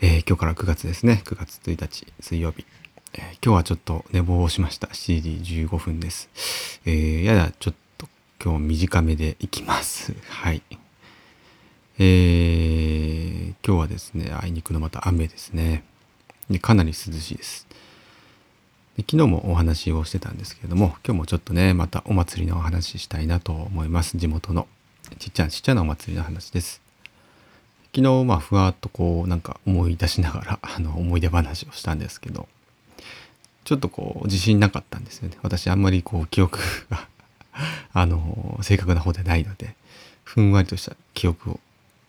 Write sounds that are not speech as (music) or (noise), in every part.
えー今日から9月ですね。9月1日水曜日。えー今日はちょっと寝坊をしました。7時15分です。えーややちょっと今日短めでいきます。(laughs) はい。えー今日はですね、あいにくのまた雨ですね。でかなり涼しいです。で昨日もお話をしてたんですけれども今日もちょっとねまたお祭りのお話ししたいなと思います地元のちっちゃなちっちゃなお祭りの話です昨日まあふわっとこうなんか思い出しながら (laughs) あの思い出話をしたんですけどちょっとこう自信なかったんですよね私あんまりこう記憶が (laughs) あの正確な方でないのでふんわりとした記憶を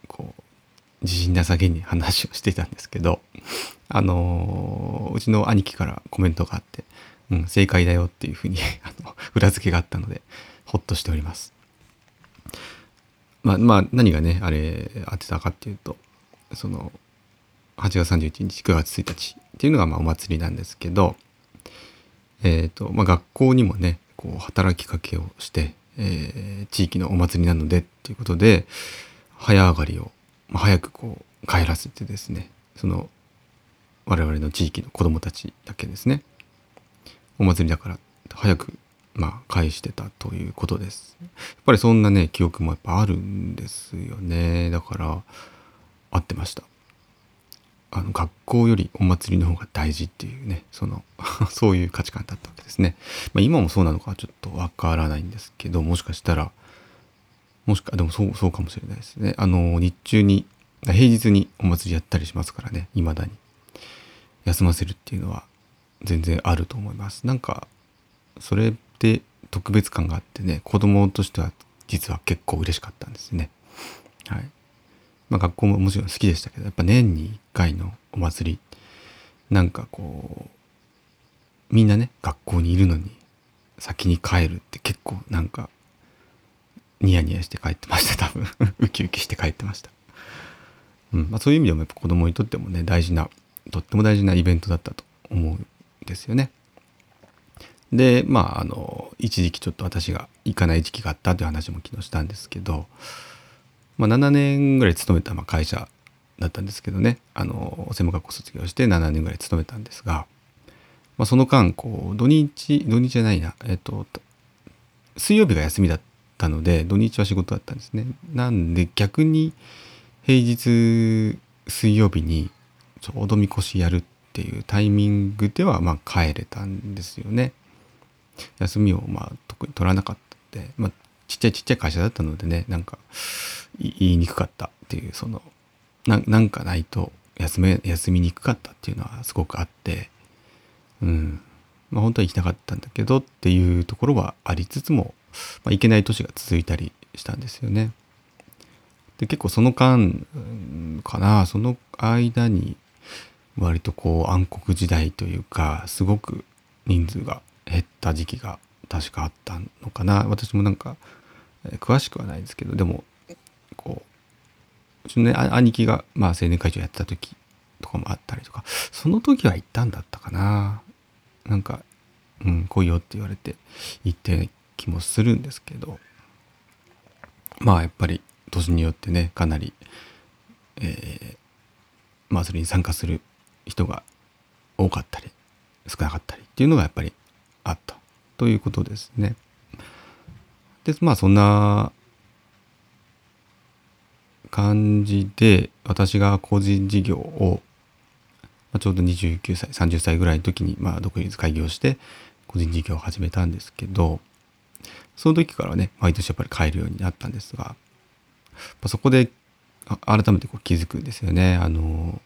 こう自信なさげに話をしてたんですけど (laughs) あのうちの兄貴からコメントがあって「うん正解だよ」っていうふうにあの裏付けがあったのでほっとしております。まあまあ何がねあれ当てたかっていうとその8月31日9月1日っていうのがまあお祭りなんですけどえっ、とまあ学校にもねこう働きかけをして、えー地域のお祭りなのでっていうことで早上がりを、まあ、早くこう帰らせてですねその我々の地域の子どもたちだけですねお祭りだから早くまあ返してたということです。やっぱりそんなね記憶もやっぱあるんですよね。だから合ってました。あの学校よりお祭りの方が大事っていうねその (laughs) そういう価値観だったわけですね、まあ、今もそうなのかちょっとわからないんですけどもしかしたらもしかでもそうそうかもしれないですね。あの日中に平日にお祭りやったりしますからね未だに。休ませるっていうのは全然あると思います。なんかそれって特別感があってね子供としては実は結構嬉しかったんですね。はい。まあ学校ももちろん好きでしたけどやっぱ年に1回のお祭りなんかこうみんなね学校にいるのに先に帰るって結構なんかニヤニヤして帰ってました。(laughs) 多分。ウキウキして帰ってました。うん。まあ、そういう意味でもやっぱ子供にとってもね大事なとっても大事なイベントだったと思うんですよね。でまああの一時期ちょっと私が行かない時期があったという話も昨日したんですけど、まあ、7年ぐらい勤めたまあ会社だったんですけどねあの専門学校卒業して7年ぐらい勤めたんですが、まあ、その間こう土日土日じゃないなえっと水曜日が休みだったので土日は仕事だったんですね。なんで逆に平日水曜日にちょうどみこしやるっていうタイミングではまあ帰れたんですよね。休みをまあ特に取らなかったって、まあ、ちっちゃいちっちゃい会社だったのでねなんか言いにくかったっていうそのなんかないと休め休みにくかったっていうのはすごくあってうんまあ本当は行きたかったんだけどっていうところはありつつも、まあ、行けない年が続いたりしたんですよね。で結構その間かなその間に割とこう暗黒時代というかすごく人数が減った時期が確かあったのかな。私もなんか、詳しくはないですけどでもこううちのね兄貴が、まあ、青年会長やってた時とかもあったりとかその時は行ったんだったかな。なんか「うん来いよ」って言われて行ったような気もするんですけど。まあやっぱり年によってねかなり、えーまあそれに参加する人が多かったり少なかったりっていうのがやっぱりあったということですね。でまあそんな感じで私が個人事業を、ま、ちょうど29歳30歳ぐらいの時に、まあ、独立開業して個人事業を始めたんですけどその時からね毎年やっぱり帰るようになったんですがやっぱそこで改めてこう気づくんですよね。あの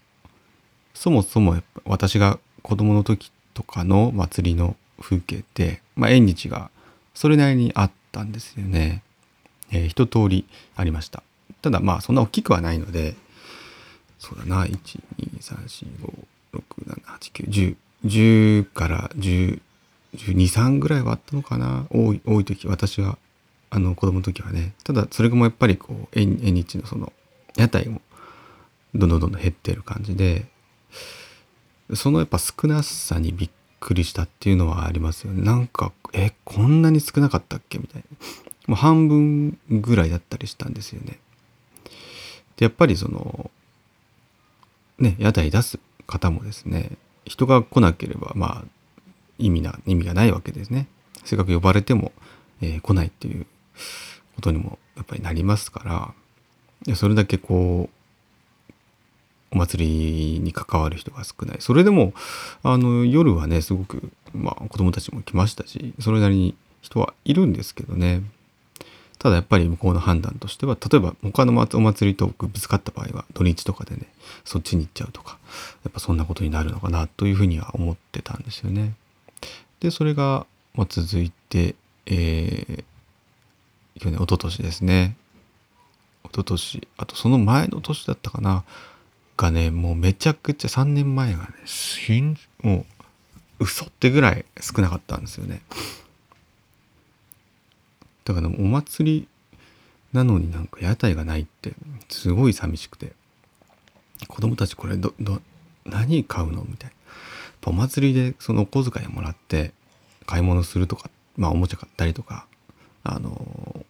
そもそもやっぱ私が子供の時とかの祭りの風景って、まあ、縁日がそれなりにあったんですよね。えー一通りありました。ただまあそんな大きくはないのでそうだな1234567 8、9、10、10から10、12、3ぐらいはあったのかな多い、多い時、私は、あの、子供の時はね。ただ、それがもうやっぱりこう、縁日のその、屋台も、どんどんどんどん減ってる感じで、そのやっぱ少なさにびっくりしたっていうのはありますよね。なんか、え、こんなに少なかったっけ？みたいな。もう半分ぐらいだったりしたんですよね。で、やっぱりその、ね、屋台出す方もですね、人が来なければ、まあ、意味な、意味がないわけですね。せっかく呼ばれても、えー、来ないっていうことにもやっぱりなりますから、それだけこう、お祭りに関わる人が少ない。それでも、あの、夜はね、すごく、まあ、子供たちも来ましたし、それなりに人はいるんですけどね。ただやっぱり向こうの判断としては、例えば他のお祭りとぶつかった場合は、土日とかでね、そっちに行っちゃうとか、やっぱそんなことになるのかなというふうには思ってたんですよね。で、それが、まあ続いて、えー、去年、一昨年ですね。一昨年、あとその前の年だったかな。がね、もうめちゃくちゃ3年前がね、もう嘘ってぐらい少なかったんですよね。だからお祭りなのになんか屋台がないってすごい寂しくて。子供たちこれどど何買うのみたいな。お祭りでそのお小遣いをもらって買い物するとかまあおもちゃ買ったりとかあの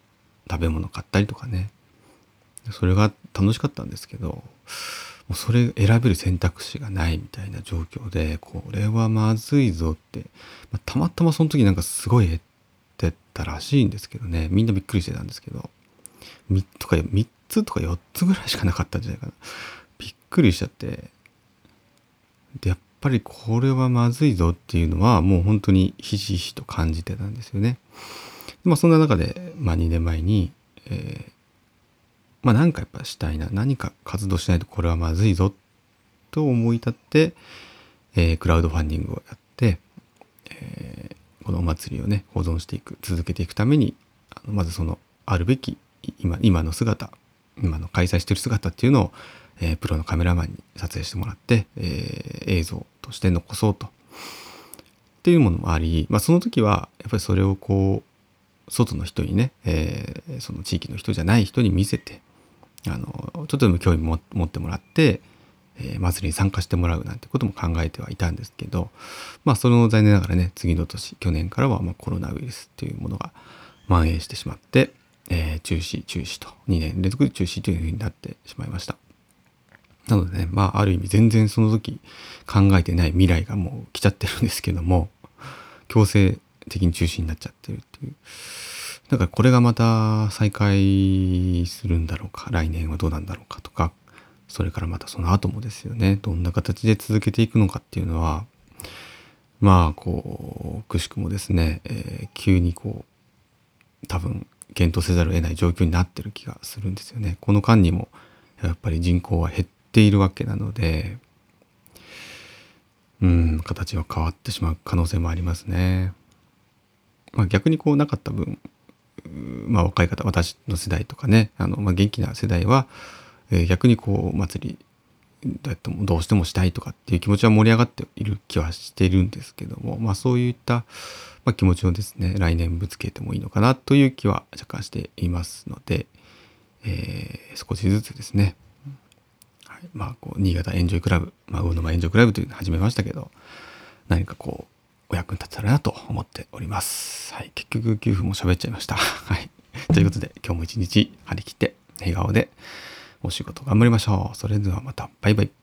食べ物買ったりとかね。それが楽しかったんですけどもうそれ選べる選択肢がないみたいな状況でこれはまずいぞって、まあ、たまたまその時なんかすごい減ってたらしいんですけどね。みんなびっくりしてたんですけど。3とか3つとか4つぐらいしかなかったんじゃないかな。びっくりしちゃって。でやっぱりこれはまずいぞっていうのはもう本当にひしひしと感じてたんですよね。まあそんな中で、まあ、2年前に、えー、まあ何かやっぱしたいな何か活動しないとこれはまずいぞと思い立って、えー、クラウドファンディングをやって、えーこのお祭りをね保存していく続けていくためにあのまずそのあるべき今今の姿今の開催してる姿っていうのを、えー、プロのカメラマンに撮影してもらって、えー、映像として残そうと。っていうものもあり、まあ、その時はやっぱりそれをこう外の人にね、えー、その地域の人じゃない人に見せてあのちょっとでも興味も持ってもらってえー、祭りに参加してもらうなんてことも考えてはいたんですけど、まあ、その残念ながらね、次の年、去年からはまコロナウイルスっていうものが蔓延してしまって、えー、中止、中止と、2年連続中止というふうになってしまいました。なのでね、まあ、ある意味全然その時考えてない未来がもう来ちゃってるんですけども、強制的に中止になっちゃってるっていう。だからこれがまた再開するんだろうか、来年はどうなんだろうかとか、それからまたその後もですよねどんな形で続けていくのかっていうのはまあこうくしくもですね、えー、急にこう多分検討せざるを得ない状況になってる気がするんですよね。この間にもやっぱり人口は減っているわけなのでうん形は変わってしまう可能性もありますね。まあ、逆にこうなかった分まあ若い方私の世代とかねあの、まあ、元気な世代はえー、逆にこう祭りだってもどうしてもしたいとかっていう気持ちは盛り上がっている気はしているんですけどもまあそういった、まあ、気持ちをですね来年ぶつけてもいいのかなという気は若干していますので、えー、少しずつですね、はい、まあこう新潟エンジョイクラブ、まあ、魚沼エンジョイクラブというのを始めましたけど何かこうお役に立てたらなと思っております。はい、結局9分も喋っちゃいました。(laughs) はい。ということで今日も一日張り切って笑顔でお仕事頑張りましょう。それではまた。バイバイ。